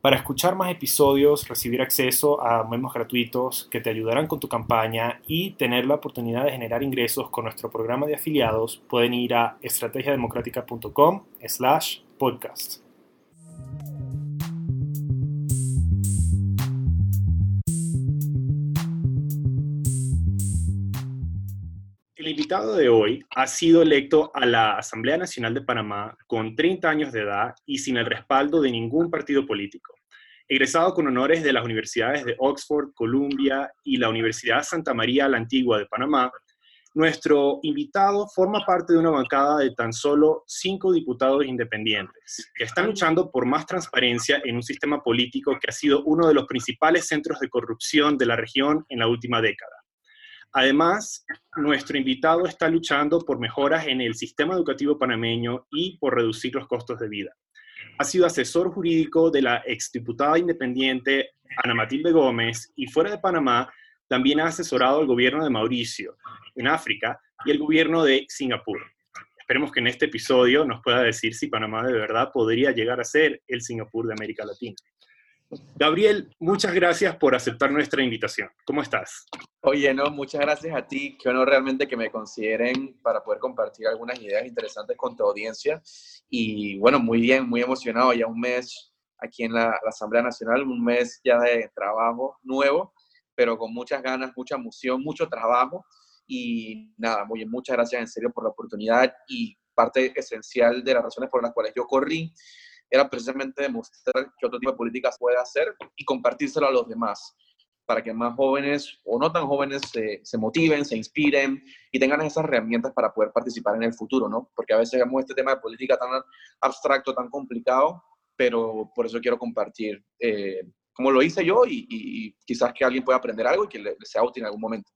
Para escuchar más episodios, recibir acceso a memos gratuitos que te ayudarán con tu campaña y tener la oportunidad de generar ingresos con nuestro programa de afiliados, pueden ir a estrategiademocrática.com slash podcast. Invitado de hoy ha sido electo a la Asamblea Nacional de Panamá con 30 años de edad y sin el respaldo de ningún partido político. Egresado con honores de las universidades de Oxford, Columbia y la Universidad Santa María la Antigua de Panamá, nuestro invitado forma parte de una bancada de tan solo cinco diputados independientes que están luchando por más transparencia en un sistema político que ha sido uno de los principales centros de corrupción de la región en la última década. Además, nuestro invitado está luchando por mejoras en el sistema educativo panameño y por reducir los costos de vida. Ha sido asesor jurídico de la exdiputada independiente Ana Matilde Gómez y fuera de Panamá también ha asesorado al gobierno de Mauricio en África y el gobierno de Singapur. Esperemos que en este episodio nos pueda decir si Panamá de verdad podría llegar a ser el Singapur de América Latina. Gabriel, muchas gracias por aceptar nuestra invitación. ¿Cómo estás? Oye, no, muchas gracias a ti. Qué honor realmente que me consideren para poder compartir algunas ideas interesantes con tu audiencia. Y bueno, muy bien, muy emocionado. Ya un mes aquí en la, Asamblea Nacional, un mes ya de trabajo nuevo, pero con muchas ganas, mucha emoción, mucho trabajo. Y nada, muy muchas gracias en serio por la oportunidad y parte esencial de las razones por las cuales yo corrí era precisamente demostrar que otro tipo de políticas puede hacer y compartírselo a los demás, para que más jóvenes o no tan jóvenes se, se, motiven, se inspiren y tengan esas herramientas para poder participar en el futuro, ¿no? Porque a veces vemos este tema de política tan abstracto, tan complicado, pero por eso quiero compartir eh, cómo lo hice yo y, y, quizás que alguien pueda aprender algo y que le, le sea útil en algún momento.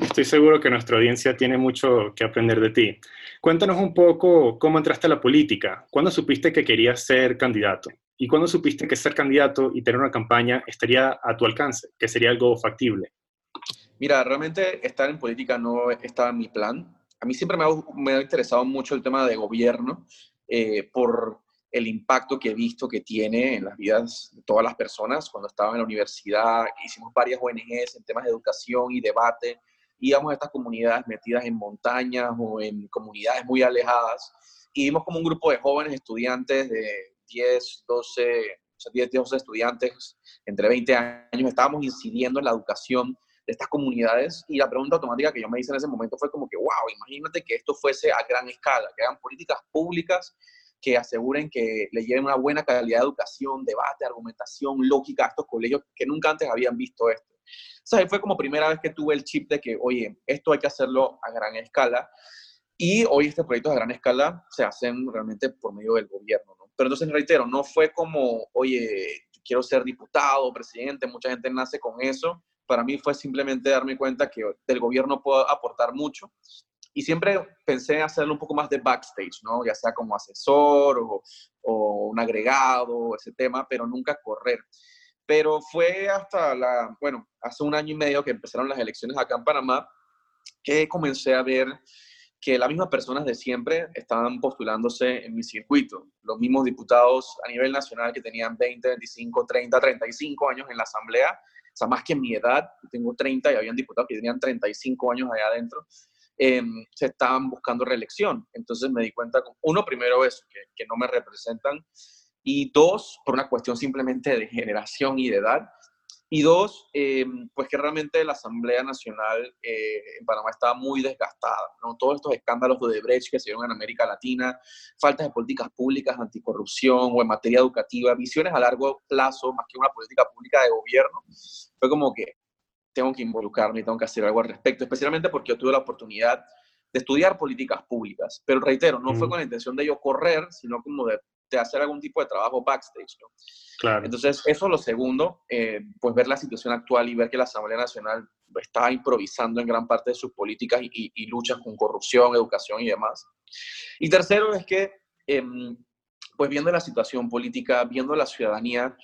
Estoy seguro que nuestra audiencia tiene mucho que aprender de ti. Cuéntanos un poco cómo entraste a la política. ¿Cuándo supiste que querías ser candidato? ¿Y cuándo supiste que ser candidato y tener una campaña estaría a tu alcance, que sería algo factible? Mira, realmente estar en política no estaba en mi plan. A mí siempre me ha, me ha interesado mucho el tema de gobierno eh, por el impacto que he visto que tiene en las vidas de todas las personas. Cuando estaba en la universidad, hicimos varias ONGs en temas de educación y debate íbamos a estas comunidades metidas en montañas o en comunidades muy alejadas y vimos como un grupo de jóvenes estudiantes de 10, 12, o sea, 10, 12 estudiantes entre 20 años, estábamos incidiendo en la educación de estas comunidades y la pregunta automática que yo me hice en ese momento fue como que, wow, imagínate que esto fuese a gran escala, que hagan políticas públicas que aseguren que le lleven una buena calidad de educación, debate, argumentación, lógica a estos colegios que nunca antes habían visto esto. O sea, fue como primera vez que tuve el chip de que, oye, esto hay que hacerlo a gran escala. Y hoy estos proyectos a gran escala se hacen realmente por medio del gobierno, ¿no? Pero entonces, reitero, no fue como, oye, quiero ser diputado, presidente, mucha gente nace con eso. Para mí fue simplemente darme cuenta que del gobierno puedo aportar mucho. Y siempre pensé hacerlo un poco más de backstage, ¿no? Ya sea como asesor o, o un agregado, ese tema, pero nunca correr. Pero fue hasta la, bueno, hace un año y medio que empezaron las elecciones acá en Panamá, que comencé a ver que las mismas personas de siempre estaban postulándose en mi circuito. Los mismos diputados a nivel nacional que tenían 20, 25, 30, 35 años en la asamblea, o sea, más que mi edad, tengo 30 y habían diputados que tenían 35 años allá adentro, eh, se estaban buscando reelección. Entonces me di cuenta, uno, primero eso, que, que no me representan, y dos, por una cuestión simplemente de generación y de edad, y dos, eh, pues que realmente la Asamblea Nacional eh, en Panamá estaba muy desgastada, ¿no? Todos estos escándalos de Odebrecht que se dieron en América Latina, faltas de políticas públicas anticorrupción o en materia educativa, visiones a largo plazo más que una política pública de gobierno, fue como que tengo que involucrarme y tengo que hacer algo al respecto, especialmente porque yo tuve la oportunidad de estudiar políticas públicas, pero reitero, no fue con la intención de yo correr, sino como de de hacer algún tipo de trabajo backstage. ¿no? Claro. Entonces, eso es lo segundo, eh, pues ver la situación actual y ver que la Asamblea Nacional está improvisando en gran parte de sus políticas y, y, luchas con corrupción, educación y demás. Y tercero es que, em, pues viendo la situación política, viendo la ciudadanía,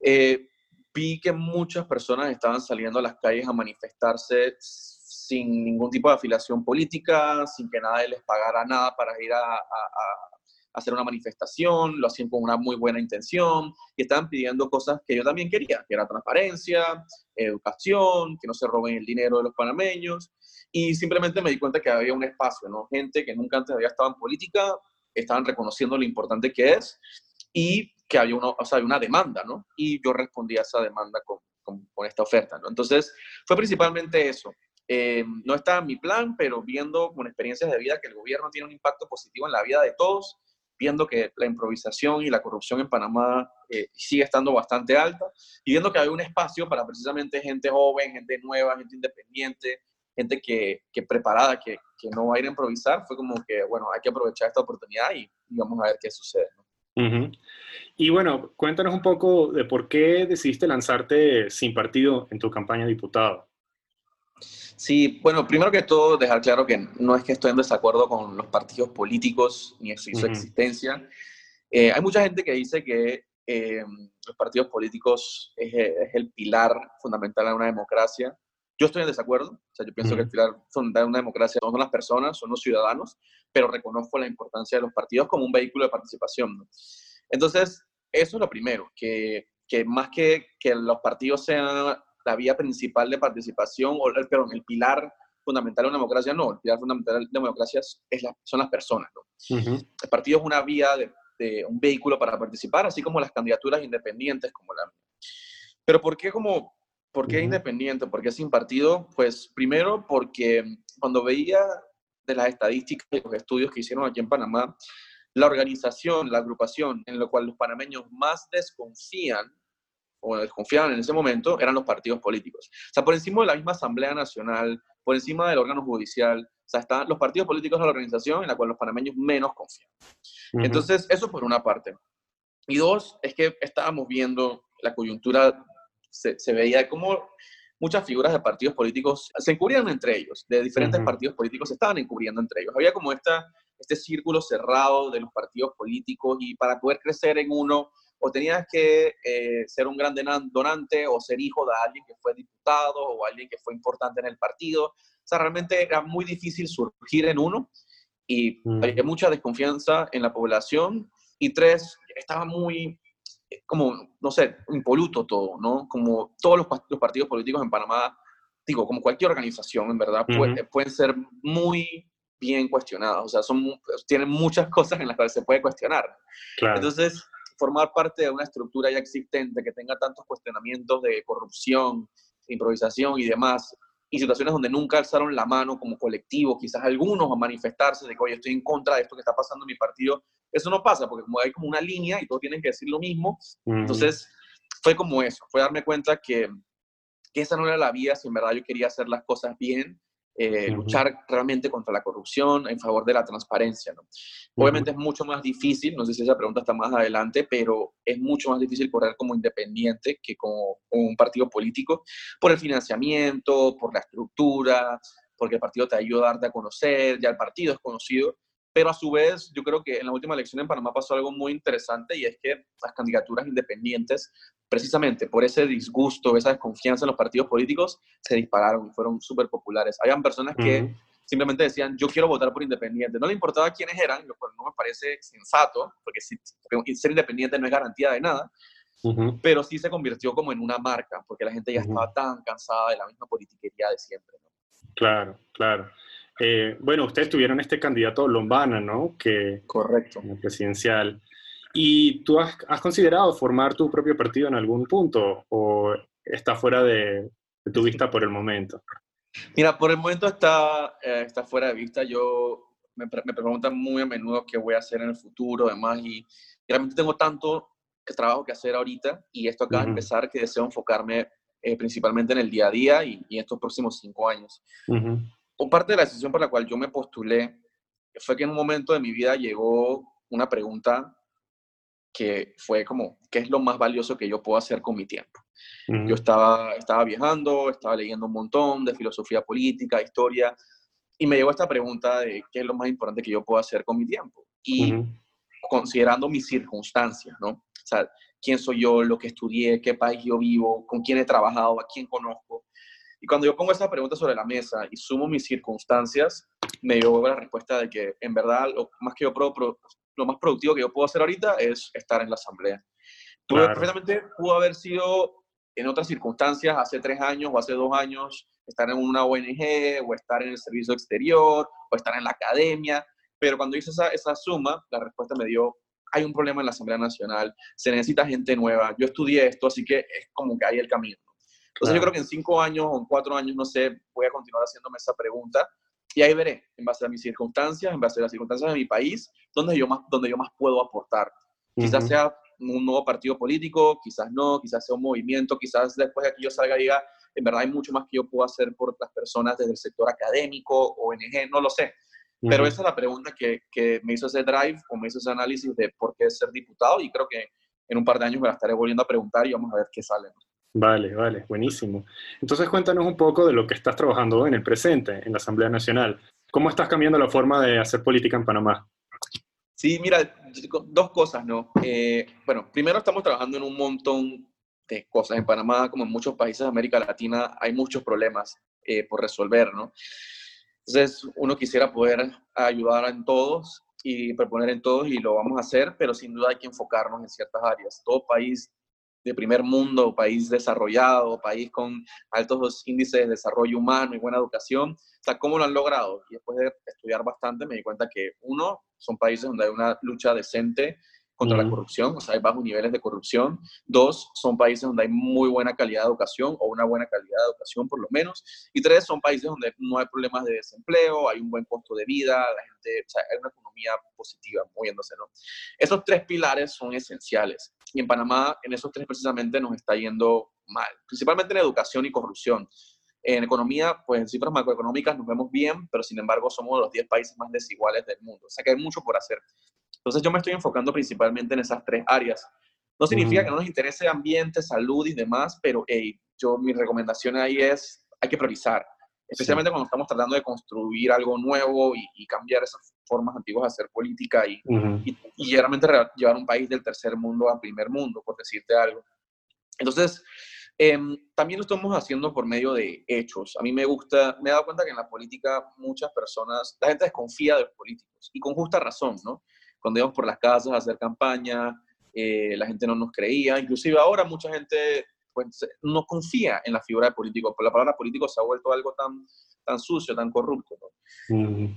eh, vi que muchas personas estaban saliendo a las calles a manifestarse sin ningún tipo de afiliación política, sin que nadie les pagara nada para ir a, hacer una manifestación, lo hacían con una muy buena intención y estaban pidiendo cosas que yo también quería, que era transparencia, educación, que no se roben el dinero de los panameños y simplemente me di cuenta que había un espacio, ¿no? Gente que nunca antes había estado en política, estaban reconociendo lo importante que es y que había una, o sea, una demanda, ¿no? Y yo respondí a esa demanda con, con, con esta oferta, ¿no? Entonces, fue principalmente eso. Eh, no estaba en mi plan, pero viendo con experiencias de vida que el gobierno tiene un impacto positivo en la vida de todos, viendo que la improvisación y la corrupción en Panamá eh, sigue estando bastante alta y viendo que hay un espacio para precisamente gente joven, gente nueva, gente independiente, gente que, que preparada, que, que, no va a ir a improvisar, fue como que, bueno, hay que aprovechar esta oportunidad y, vamos a ver qué sucede. Y bueno, cuéntanos un poco de por qué decidiste lanzarte sin partido en tu campaña de diputado. Sí, bueno, primero que todo, dejar claro que no es que estoy en desacuerdo con los partidos políticos ni su, existencia. Eh, hay mucha gente que dice que eh, los partidos políticos es, el pilar fundamental de una democracia. Yo estoy en desacuerdo, o sea, yo pienso que el pilar fundamental de una democracia no son las personas, son los ciudadanos, pero reconozco la importancia de los partidos como un vehículo de participación. Entonces, eso es lo primero, que, que más que que los partidos sean la vía principal de participación, o perdón, el pilar fundamental de una democracia, no, el pilar fundamental de una democracia es son las personas. ¿no? El partido es una vía, de, un vehículo para participar, así como las candidaturas independientes como la. Pero ¿por qué, como, por qué independiente? ¿Por qué sin partido? Pues primero porque cuando veía de las estadísticas y los estudios que hicieron aquí en Panamá, la organización, la agrupación en la cual los panameños más desconfían o desconfiaban en ese momento eran los partidos políticos. O sea, por encima de la misma Asamblea Nacional, por encima del órgano judicial, o sea, están los partidos políticos de la organización en la cual los panameños menos confían. Entonces, eso por una parte. Y dos, es que estábamos viendo la coyuntura, se, se veía como muchas figuras de partidos políticos se encubrían entre ellos, de diferentes partidos políticos se estaban encubriendo entre ellos. Había como esta, este círculo cerrado de los partidos políticos y para poder crecer en uno o tenías que eh, ser un gran donante o ser hijo de alguien que fue diputado o alguien que fue importante en el partido. O sea, realmente era muy difícil surgir en uno y mm. había mucha desconfianza en la población. Y tres, estaba muy, eh, como, no sé, impoluto todo, ¿no? Como todos los, partidos políticos en Panamá, digo, como cualquier organización, en verdad, pueden ser muy bien cuestionados. O sea, son, tienen muchas cosas en las que se puede cuestionar. Claro. Entonces, formar parte de una estructura ya existente que tenga tantos cuestionamientos de corrupción, improvisación y demás, y situaciones donde nunca alzaron la mano como colectivo, quizás algunos a manifestarse de que, oye, estoy en contra de esto que está pasando en mi partido, eso no pasa, porque como hay como una línea y todos tienen que decir lo mismo, entonces fue como eso, fue darme cuenta que, que esa no era la vía si en verdad yo quería hacer las cosas bien eh, luchar realmente contra la corrupción en favor de la transparencia. ¿no? Obviamente es mucho más difícil, no sé si esa pregunta está más adelante, pero es mucho más difícil correr como independiente que como, un partido político por el financiamiento, por la estructura, porque el partido te ayuda a darte a conocer, ya el partido es conocido, pero a su vez yo creo que en la última elección en Panamá pasó algo muy interesante y es que las candidaturas independientes, precisamente por ese disgusto, esa desconfianza en los partidos políticos, se dispararon y fueron súper populares. Habían personas que simplemente decían, yo quiero votar por independiente. No le importaba quiénes eran, lo cual no me parece sensato, porque, ser independiente no es garantía de nada, pero sí se convirtió como en una marca, porque la gente ya estaba tan cansada de la misma politiquería de siempre. Claro, claro. Eh, bueno, ustedes tuvieron este candidato Lombana, ¿no? Que, Correcto. En presidencial. ¿Y tú has, considerado formar tu propio partido en algún punto o está fuera de, tu vista por el momento? Mira, por el momento está, eh, está fuera de vista. Yo me, me, preguntan muy a menudo qué voy a hacer en el futuro, además, y, realmente tengo tanto trabajo que hacer ahorita y esto acaba de empezar que deseo enfocarme eh, principalmente en el día a día y, en estos próximos cinco años o parte de la decisión por la cual yo me postulé fue que en un momento de mi vida llegó una pregunta que fue como, ¿qué es lo más valioso que yo puedo hacer con mi tiempo? Yo estaba, estaba viajando, estaba leyendo un montón de filosofía política, historia, y me llegó esta pregunta de qué es lo más importante que yo puedo hacer con mi tiempo. Y considerando mis circunstancias, ¿no? O sea, quién soy yo, lo que estudié, qué país yo vivo, con quién he trabajado, a quién conozco. Y cuando yo pongo esa pregunta sobre la mesa y sumo mis circunstancias, me llegó la respuesta de que en verdad lo más, que yo lo más productivo que yo puedo hacer ahorita es estar en la asamblea. Claro. Perfectamente pudo haber sido en otras circunstancias, hace tres años o hace dos años, estar en una ONG o estar en el servicio exterior o estar en la academia, pero cuando hice esa, esa suma, la respuesta me dio, hay un problema en la Asamblea Nacional, se necesita gente nueva, yo estudié esto, así que es como que hay el camino. Entonces yo creo que en cinco años o en cuatro años, no sé, voy a continuar haciéndome esa pregunta y ahí veré, en base a mis circunstancias, en base a las circunstancias de mi país, donde yo más, donde yo más puedo aportar. Quizás sea un nuevo partido político, quizás no, quizás sea un movimiento, quizás después de que yo salga y diga, en verdad hay mucho más que yo puedo hacer por las personas desde el sector académico, ONG, no lo sé. Pero esa es la pregunta que, que, me hizo ese drive o me hizo ese análisis de por qué ser diputado y creo que en un par de años me la estaré volviendo a preguntar y vamos a ver qué sale. Vale, vale, buenísimo. Entonces cuéntanos un poco de lo que estás trabajando en el presente, en la Asamblea Nacional. ¿Cómo estás cambiando la forma de hacer política en Panamá? Sí, mira, dos cosas, ¿no? Eh, bueno, primero estamos trabajando en un montón de cosas. En Panamá, como en muchos países de América Latina, hay muchos problemas eh, por resolver, ¿no? Entonces, uno quisiera poder ayudar en todos y proponer en todos y lo vamos a hacer, pero sin duda hay que enfocarnos en ciertas áreas. Todo país de primer mundo, país desarrollado, país con altos índices de desarrollo humano y buena educación, o sea, ¿cómo lo han logrado? Y después de estudiar bastante me di cuenta que, uno, son países donde hay una lucha decente contra la corrupción, o sea, hay bajos niveles de corrupción. Dos, son países donde hay muy buena calidad de educación o una buena calidad de educación por lo menos. Y tres, son países donde no hay problemas de desempleo, hay un buen costo de vida, la gente, o sea, hay una economía positiva moviéndose, ¿no? Esos tres pilares son esenciales. Y en Panamá, en esos tres precisamente nos está yendo mal, principalmente en educación y corrupción. En economía, pues en cifras macroeconómicas nos vemos bien, pero sin embargo somos los 10 países más desiguales del mundo. O sea que hay mucho por hacer. Entonces yo me estoy enfocando principalmente en esas tres áreas. No significa que no nos interese ambiente, salud y demás, pero hey, yo mi recomendación ahí es, hay que priorizar, especialmente cuando estamos tratando de construir algo nuevo y, cambiar esas formas antiguas de hacer política y, y, realmente llevar un país del tercer mundo a primer mundo, por decirte algo. Entonces, em, también lo estamos haciendo por medio de hechos. A mí me gusta, me he dado cuenta que en la política muchas personas, la gente desconfía de los políticos y con justa razón, ¿no? cuando íbamos por las casas a hacer campaña, eh, la gente no nos creía, inclusive ahora mucha gente pues, no confía en la figura de político, porque la palabra político se ha vuelto algo tan, tan sucio, tan corrupto.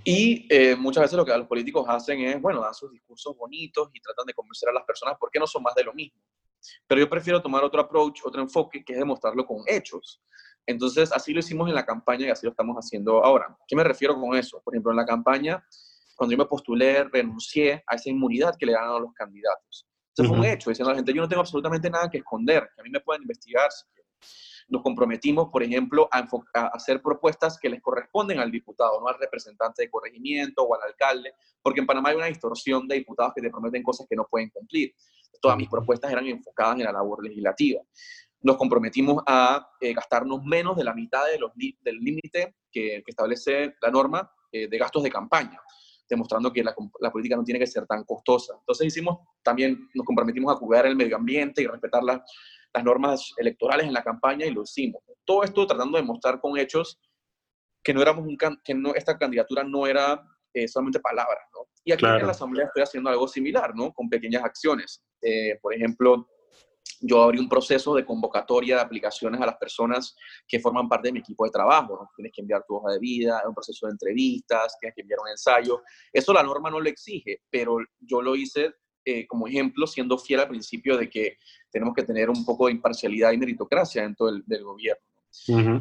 Y eh, muchas veces lo que los políticos hacen es, bueno, dan sus discursos bonitos y tratan de convencer a las personas porque no son más de lo mismo. Pero yo prefiero tomar otro approach, otro enfoque, que es demostrarlo con hechos. Entonces, así lo hicimos en la campaña y así lo estamos haciendo ahora. ¿Qué me refiero con eso? Por ejemplo, en la campaña cuando yo me postulé, renuncié a esa inmunidad que le dan a los candidatos. Eso fue un hecho, diciendo a la gente, yo no tengo absolutamente nada que esconder, que a mí me pueden investigar Nos comprometimos, por ejemplo, a, a, hacer propuestas que les corresponden al diputado, no al representante de corregimiento o al alcalde, porque en Panamá hay una distorsión de diputados que te prometen cosas que no pueden cumplir. Todas mis propuestas eran enfocadas en la labor legislativa. Nos comprometimos a eh, gastarnos menos de la mitad de los del límite que, que, establece la norma eh, de gastos de campaña demostrando que la, política no tiene que ser tan costosa. Entonces hicimos, también nos comprometimos a cuidar el medio ambiente y respetar las, las normas electorales en la campaña y lo hicimos. Todo esto tratando de mostrar con hechos que no éramos un que no, esta candidatura no era eh, solamente palabras, ¿no? Y aquí en la Asamblea estoy haciendo algo similar, ¿no? Con pequeñas acciones. Eh, por ejemplo, yo abrí un proceso de convocatoria de aplicaciones a las personas que forman parte de mi equipo de trabajo. ¿no? Tienes que enviar tu hoja de vida, un proceso de entrevistas, tienes que enviar un ensayo. Eso la norma no lo exige, pero yo lo hice eh, como ejemplo, siendo fiel al principio de que tenemos que tener un poco de imparcialidad y meritocracia dentro del, del gobierno.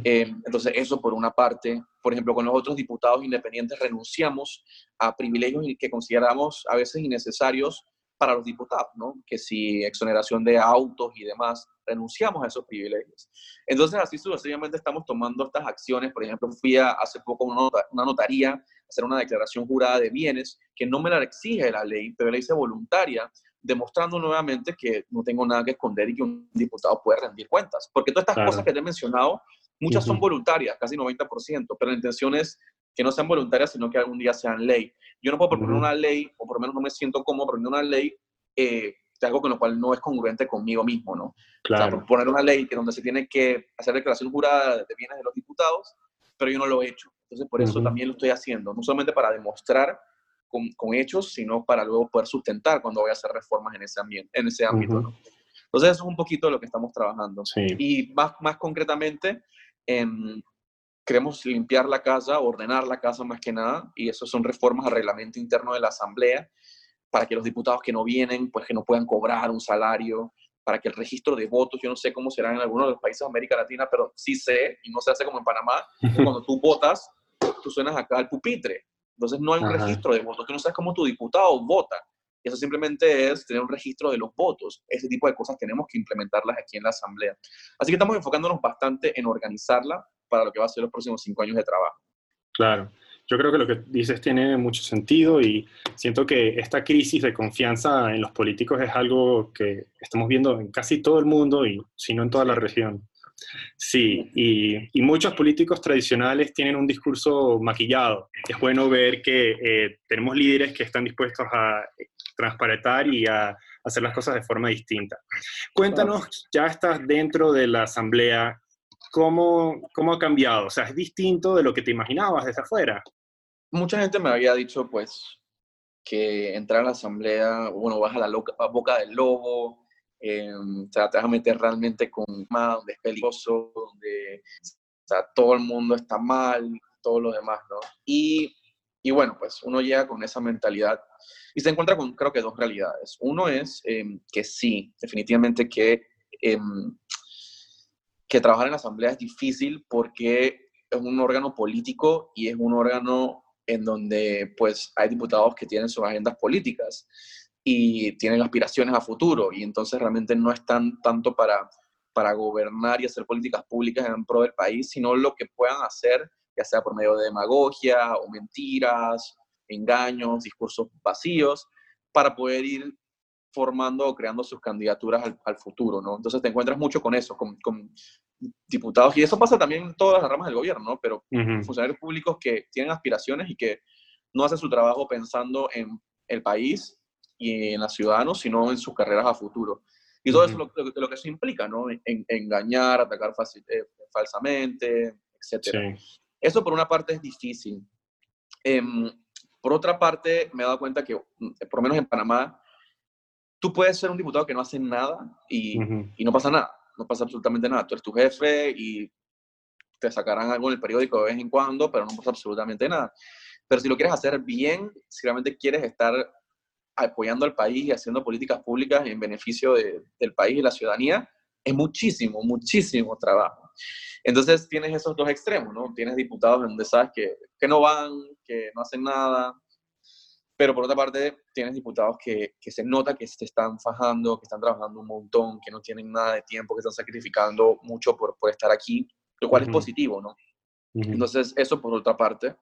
Eh, entonces, eso por una parte. Por ejemplo, con los otros diputados independientes renunciamos a privilegios que consideramos a veces innecesarios para los diputados, ¿no? Que si exoneración de autos y demás, renunciamos a esos privilegios. Entonces, así sucesivamente estamos tomando estas acciones. Por ejemplo, fui a, hace poco a una, notaría a hacer una declaración jurada de bienes que no me la exige la ley, pero la hice voluntaria demostrando nuevamente que no tengo nada que esconder y que un diputado puede rendir cuentas. Porque todas estas cosas que te he mencionado, muchas son voluntarias, casi 90%, pero la intención es que no sean voluntarias, sino que algún día sean ley. Yo no puedo proponer una ley, o por lo menos no me siento cómodo proponiendo una ley eh, de algo con lo cual no es congruente conmigo mismo, ¿no? Claro. O poner una ley que donde se tiene que hacer declaración jurada de bienes de los diputados, pero yo no lo he hecho. Entonces, por eso también lo estoy haciendo, no solamente para demostrar con, con, hechos, sino para luego poder sustentar cuando voy a hacer reformas en ese, ambiente, en ese ámbito. ¿no? Entonces, eso es un poquito de lo que estamos trabajando. Sí. Y más, más concretamente, em, queremos limpiar la casa, ordenar la casa más que nada, y eso son reformas al reglamento interno de la Asamblea, para que los diputados que no vienen, pues que no puedan cobrar un salario, para que el registro de votos, yo no sé cómo será en algunos de los países de América Latina, pero sí sé, y no se hace como en Panamá, cuando tú votas, tú suenas acá al pupitre. Entonces no hay un registro de votos, tú no sabes cómo tu diputado vota. Y eso simplemente es tener un registro de los votos. Ese tipo de cosas tenemos que implementarlas aquí en la Asamblea. Así que estamos enfocándonos bastante en organizarla para lo que va a ser los próximos cinco años de trabajo. Claro yo creo que lo que dices tiene mucho sentido y siento que esta crisis de confianza en los políticos es algo que estamos viendo en casi todo el mundo y si no en toda la región. Sí, y, muchos políticos tradicionales tienen un discurso maquillado. Es bueno ver que eh, tenemos líderes que están dispuestos a transparentar y a hacer las cosas de forma distinta. Cuéntanos, ya estás dentro de la asamblea, ¿cómo, cómo ha cambiado? O sea, ¿es distinto de lo que te imaginabas desde afuera? mucha gente me había dicho, pues, que entrar a la asamblea, bueno, vas a la boca del lobo, eh, o sea, te vas a meter realmente con más, donde es peligroso, donde o sea, todo el mundo está mal, todo lo demás, ¿no? Y, y bueno, pues uno llega con esa mentalidad y se encuentra con, creo que, dos realidades. Uno es em, que sí, definitivamente que, em, que trabajar en la asamblea es difícil porque es un órgano político y es un órgano en donde pues hay diputados que tienen sus agendas políticas y tienen aspiraciones a futuro y entonces realmente no están tanto para, para gobernar y hacer políticas públicas en pro del país, sino lo que puedan hacer, ya sea por medio de demagogia o mentiras, engaños, discursos vacíos, para poder ir formando o creando sus candidaturas al, futuro, ¿no? Entonces te encuentras mucho con eso, con, con, diputados, y eso pasa también en todas las ramas del gobierno, ¿no? Pero funcionarios públicos que tienen aspiraciones y que no hacen su trabajo pensando en el país y en los ciudadanos, sino en sus carreras a futuro. Y todo eso es lo, lo, que eso implica, ¿no? En, engañar, atacar eh, falsamente, etc. Eso por una parte es difícil. Em, por otra parte, me he dado cuenta que, mm, por lo menos en Panamá, tú puedes ser un diputado que no hace nada y, y no pasa nada no pasa absolutamente nada. Tú eres tu jefe y te sacarán algo en el periódico de vez en cuando, pero no pasa absolutamente nada. Pero si lo quieres hacer bien, si realmente quieres estar apoyando al país y haciendo políticas públicas en beneficio del país y la ciudadanía, es muchísimo, muchísimo trabajo. Entonces tienes esos dos extremos, ¿no? Tienes diputados donde sabes que, que no van, que no hacen nada, pero por otra parte, tienes diputados que, que, se nota que se están fajando, que están trabajando un montón, que no tienen nada de tiempo, que están sacrificando mucho por, por estar aquí, lo cual es positivo, ¿no? Entonces, eso por otra parte.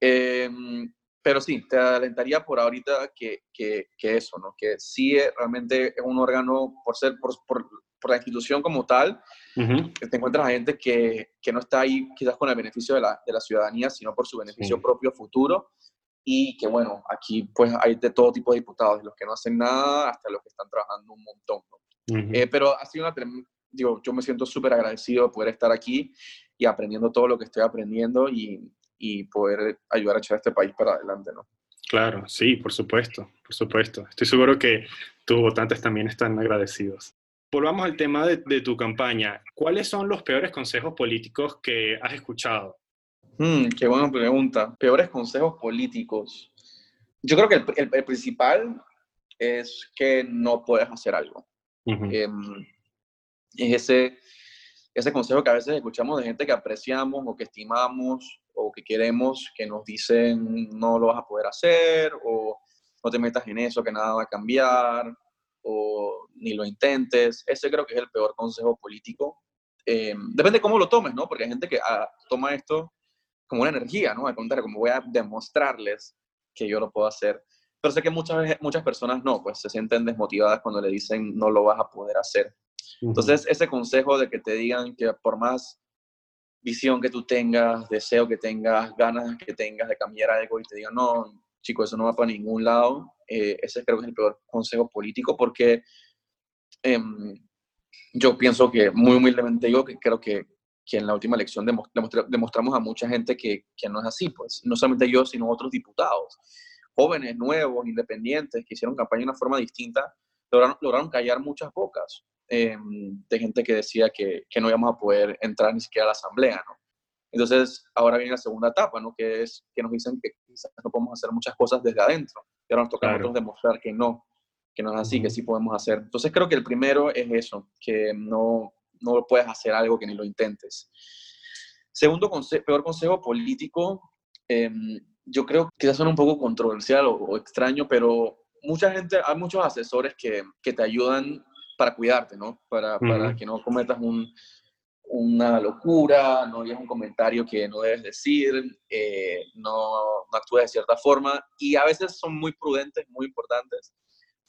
Em, pero sí, te alentaría por ahorita que, que, que, eso, ¿no? Que sí realmente es un órgano, por ser, por, por, por la institución como tal, te encuentras a gente que, que, no está ahí quizás con el beneficio de la, de la ciudadanía, sino por su beneficio propio futuro y que bueno, aquí pues hay de todo tipo de diputados, de los que no hacen nada hasta los que están trabajando un montón. Eh, pero ha sido una, digo, yo me siento súper agradecido de poder estar aquí y aprendiendo todo lo que estoy aprendiendo y, y poder ayudar a echar a este país para adelante, ¿no? Claro, sí, por supuesto, por supuesto. Estoy seguro que tus votantes también están agradecidos. Volvamos al tema de, de tu campaña. ¿Cuáles son los peores consejos políticos que has escuchado? Mm, qué buena pregunta. Peores consejos políticos. Yo creo que el, principal es que no puedes hacer algo. Em, es ese, ese consejo que a veces escuchamos de gente que apreciamos o que estimamos o que queremos, que nos dicen no lo vas a poder hacer o no te metas en eso, que nada va a cambiar o ni lo intentes. Ese creo que es el peor consejo político. Em, depende de cómo lo tomes, ¿no? Porque hay gente que ah, toma esto como una energía, ¿no? Al contrario, como voy a demostrarles que yo lo puedo hacer. pero sé que muchas, muchas personas no, pues se sienten desmotivadas cuando le dicen no lo vas a poder hacer. Entonces, ese consejo de que te digan que por más visión que tú tengas, deseo que tengas, ganas que tengas de cambiar algo y te digan, no, chico, eso no va para ningún lado, eh, ese creo que es el peor consejo político porque em, yo pienso que, muy humildemente digo, que creo que, que en la última elección demostramos a mucha gente que, que no es así, pues, no solamente yo, sino otros diputados jóvenes, nuevos, independientes, que hicieron campaña de una forma distinta, lograron, lograron callar muchas bocas em, de gente que decía que, que, no íbamos a poder entrar ni siquiera a la asamblea, ¿no? Entonces, ahora viene la segunda etapa, ¿no? Que es que nos dicen que quizás no podemos hacer muchas cosas desde adentro. Y ahora nos toca a nosotros demostrar que no, que no es así, que sí podemos hacer. Entonces, creo que el primero es eso, que no, no puedes hacer algo que ni lo intentes. Segundo peor consejo político, eh, yo creo que suena un poco controversial o, extraño, pero mucha gente, hay muchos asesores que, que te ayudan para cuidarte, ¿no? Para, para que no cometas un, una locura, no digas un comentario que no debes decir, eh, no, no actúes de cierta forma, y a veces son muy prudentes, muy importantes,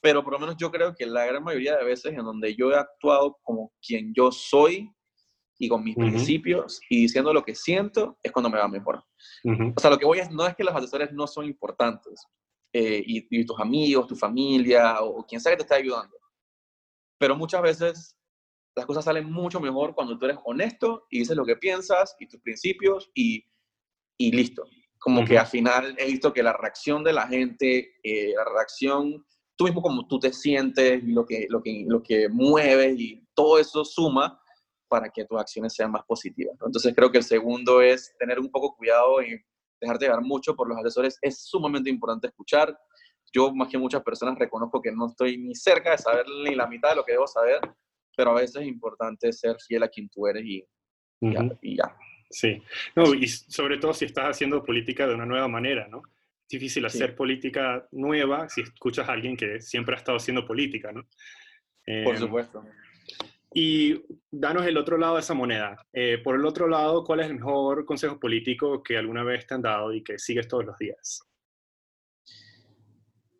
pero por lo menos yo creo que la gran mayoría de veces en donde yo he actuado como quien yo soy, y con mis principios y diciendo lo que siento es cuando me va mejor. O sea, lo que voy es, no es que los asesores no son importantes eh, y, tus amigos, tu familia o, quien sea que te esté ayudando, pero muchas veces las cosas salen mucho mejor cuando tú eres honesto y dices lo que piensas y tus principios y, y listo. Como que al final he visto que la reacción de la gente, eh, la reacción, tú mismo como tú te sientes, lo que, lo que, lo que mueves y todo eso suma para que tus acciones sean más positivas. Entonces creo que el segundo es tener un poco cuidado y dejarte llevar mucho por los asesores. Es sumamente importante escuchar. Yo más que muchas personas reconozco que no estoy ni cerca de saber ni la mitad de lo que debo saber, pero a veces es importante ser fiel a quien tú eres y, ya, Sí, no, y sobre todo si estás haciendo política de una nueva manera, ¿no? Difícil hacer política nueva si escuchas a alguien que siempre ha estado haciendo política, ¿no? Por em, supuesto. Y danos el otro lado de esa moneda. Eh, por el otro lado, ¿cuál es el mejor consejo político que alguna vez te han dado y que sigues todos los días?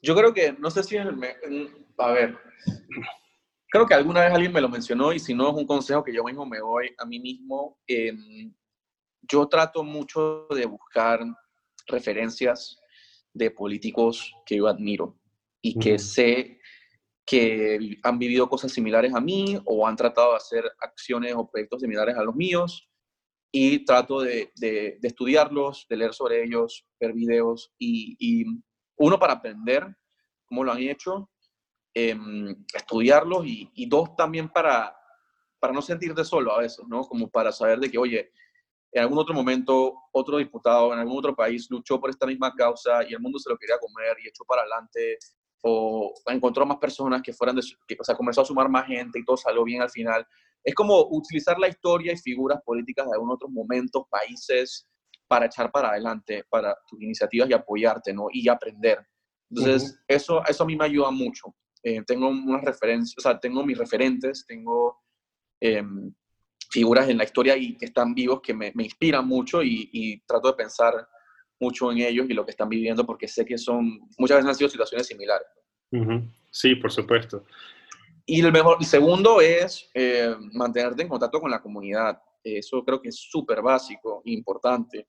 Yo creo que, no sé si es el... A ver, creo que alguna vez alguien me lo mencionó y si no es un consejo que yo mismo me doy a mí mismo. Em, yo trato mucho de buscar referencias de políticos que yo admiro y que sé que han vivido cosas similares a mí o han tratado de hacer acciones o proyectos similares a los míos y trato de, de, estudiarlos, de leer sobre ellos, ver videos y, uno para aprender cómo lo han hecho, em, estudiarlos y, y, dos también para, para no sentirte solo a veces, ¿no? Como para saber de que, oye, en algún otro momento otro diputado en algún otro país luchó por esta misma causa y el mundo se lo quería comer y echó para adelante o encontró más personas que fueran de, o sea, comenzó a sumar más gente y todo salió bien al final. Es como utilizar la historia y figuras políticas de algún otros momentos, países, para echar para adelante, para tus iniciativas y apoyarte, ¿no? Y aprender. Entonces, eso, eso a mí me ayuda mucho. Eh, tengo unas referencias, o sea, tengo mis referentes, tengo em, figuras en la historia y que están vivos que me, me inspiran mucho y, y trato de pensar mucho en ellos y lo que están viviendo porque sé que son, muchas veces han sido situaciones similares. Sí, por supuesto. Y el, mejor, el segundo es eh, mantenerte en contacto con la comunidad. Eso creo que es súper básico, importante,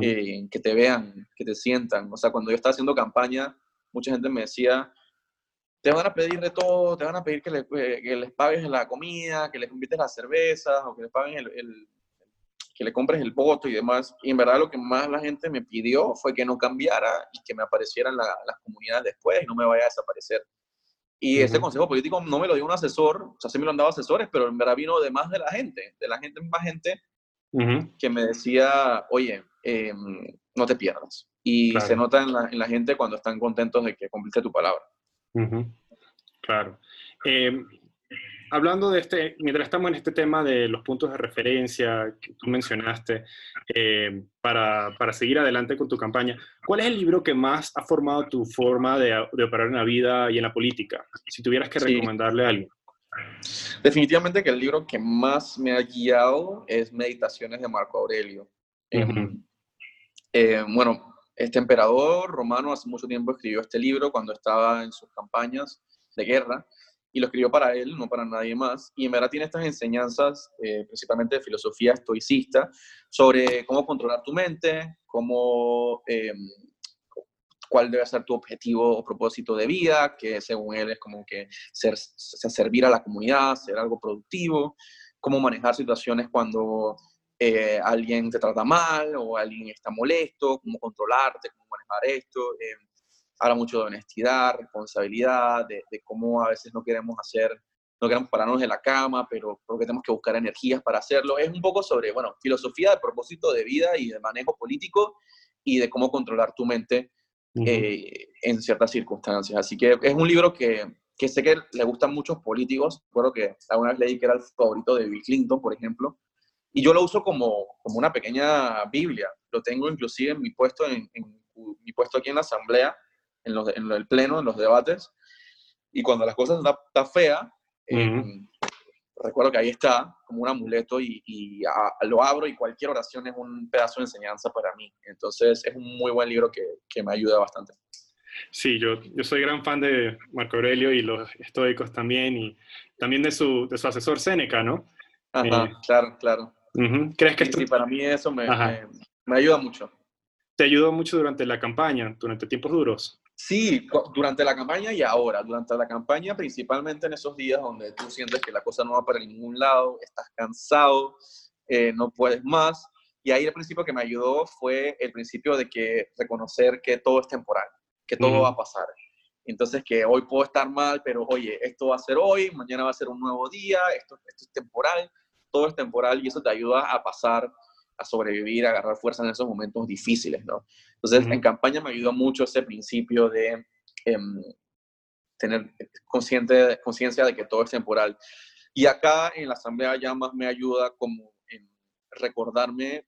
eh, que te vean, que te sientan. O sea, cuando yo estaba haciendo campaña, mucha gente me decía, te van a pedir de todo, te van a pedir que, eh, que les pagues la comida, que les invites las cervezas o que les paguen el, que le compres el voto y demás. Y en verdad lo que más la gente me pidió fue que no cambiara y que me aparecieran las comunidades después y no me vaya a desaparecer. Y ese consejo político no me lo dio un asesor, o sea, sí me lo han dado asesores, pero en verdad vino de más de la gente, de la gente, más gente que me decía, oye, em, no te pierdas. Y se nota en la, en la, gente cuando están contentos de que cumpliste tu palabra. Claro. Eh, hablando de este, mientras estamos en este tema de los puntos de referencia que tú mencionaste eh, para, para, seguir adelante con tu campaña, ¿cuál es el libro que más ha formado tu forma de, de operar en la vida y en la política? Si tuvieras que recomendarle a alguien. Definitivamente que el libro que más me ha guiado es Meditaciones de Marco Aurelio. Em, eh, bueno, este emperador romano hace mucho tiempo escribió este libro cuando estaba en sus campañas de guerra y lo escribió para él, no para nadie más. Y en verdad tiene estas enseñanzas, eh, principalmente de filosofía estoicista, sobre cómo controlar tu mente, cómo, eh, cuál debe ser tu objetivo o propósito de vida, que según él es como que ser, servir a la comunidad, ser algo productivo, cómo manejar situaciones cuando eh, alguien te trata mal o alguien está molesto, cómo controlarte, cómo manejar esto. Eh, habla mucho de honestidad, responsabilidad, de, cómo a veces no queremos hacer, no queremos pararnos de la cama, pero porque tenemos que buscar energías para hacerlo. Es un poco sobre, bueno, filosofía de propósito de vida y de manejo político y de cómo controlar tu mente eh, en ciertas circunstancias. Así que es un libro que, que sé que le gustan muchos políticos. Recuerdo que alguna vez leí que era el favorito de Bill Clinton, por ejemplo. Y yo lo uso como, como una pequeña Biblia. Lo tengo inclusive en mi puesto, en, mi puesto aquí en la asamblea, en, los, en el pleno, en los debates. Y cuando las cosas están está fea, em, recuerdo que ahí está como un amuleto y, lo abro y cualquier oración es un pedazo de enseñanza para mí. Entonces es un muy buen libro que, que me ayuda bastante. Sí, yo, yo soy gran fan de Marco Aurelio y los estoicos también, y también de su, de su asesor Séneca, ¿no? Ajá, eh, claro, claro. ¿Crees que esto... sí, para mí eso me, me, ayuda mucho. ¿Te ayudó mucho durante la campaña, durante tiempos duros? Sí, durante la campaña y ahora. Durante la campaña, principalmente en esos días donde tú sientes que la cosa no va para ningún lado, estás cansado, eh, no puedes más. Y ahí el principio que me ayudó fue el principio de que reconocer que todo es temporal, que todo va a pasar. Entonces, que hoy puedo estar mal, pero oye, esto va a ser hoy, mañana va a ser un nuevo día, esto, esto es temporal todo es temporal y eso te ayuda a pasar, a sobrevivir, a agarrar fuerza en esos momentos difíciles, ¿no? Entonces, en campaña me ayudó mucho ese principio de em, tener consciente, conciencia de que todo es temporal. Y acá en la asamblea ya más me ayuda como en recordarme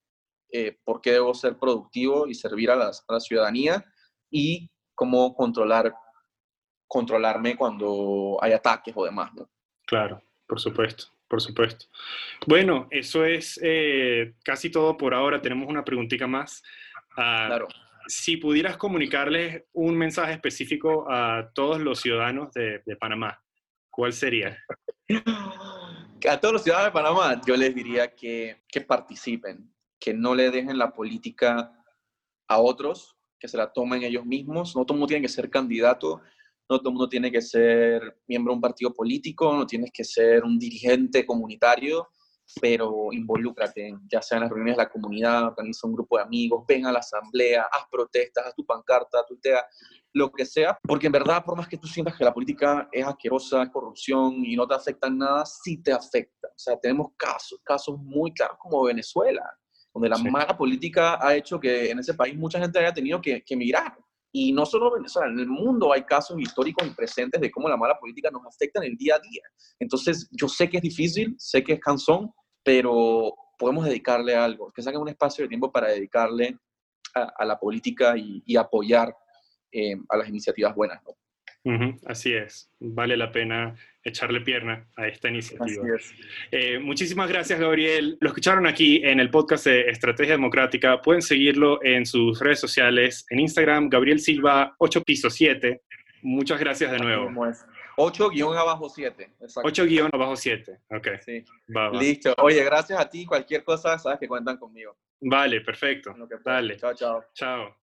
eh, por qué debo ser productivo y servir a, a la ciudadanía y cómo controlar, controlarme cuando hay ataques o demás, ¿no? Claro, por supuesto por supuesto. Bueno, eso es eh, casi todo por ahora. Tenemos una preguntita más. Ah, claro. Si pudieras comunicarles un mensaje específico a todos los ciudadanos de, Panamá, ¿cuál sería? A todos los ciudadanos de Panamá, yo les diría que, que participen, que no le dejen la política a otros, que se la tomen ellos mismos. No todo el mundo tiene que ser candidato no todo el mundo tiene que ser miembro de un partido político, no tienes que ser un dirigente comunitario, pero involúcrate, ya sea en las reuniones de la comunidad, organiza un grupo de amigos, ven a la asamblea, haz protestas, haz tu pancarta, tuitea, lo que sea, porque en verdad, por más que tú sientas que la política es asquerosa, es corrupción y no te afecta en nada, sí te afecta. O sea, tenemos casos, casos muy claros como Venezuela, donde la mala política ha hecho que en ese país mucha gente haya tenido que, que emigrar y no solo en Venezuela, en el mundo hay casos históricos y presentes de cómo la mala política nos afecta en el día a día. Entonces, yo sé que es difícil, sé que es cansón, pero podemos dedicarle algo, que saquen un espacio de tiempo para dedicarle a, la política y, apoyar eh, a las iniciativas buenas. ¿no? así es, vale la pena echarle pierna a esta iniciativa. Eh, muchísimas gracias, Gabriel. Lo escucharon aquí en el podcast de Estrategia Democrática. Pueden seguirlo en sus redes sociales, en Instagram, Gabriel Silva 8 piso 7. Muchas gracias de nuevo. 8 guion abajo 7. 8 guion abajo 7. Ok. Sí. Listo. Oye, gracias a ti. Cualquier cosa, sabes que cuentan conmigo. Vale, perfecto. Dale. Chao, chao. Chao.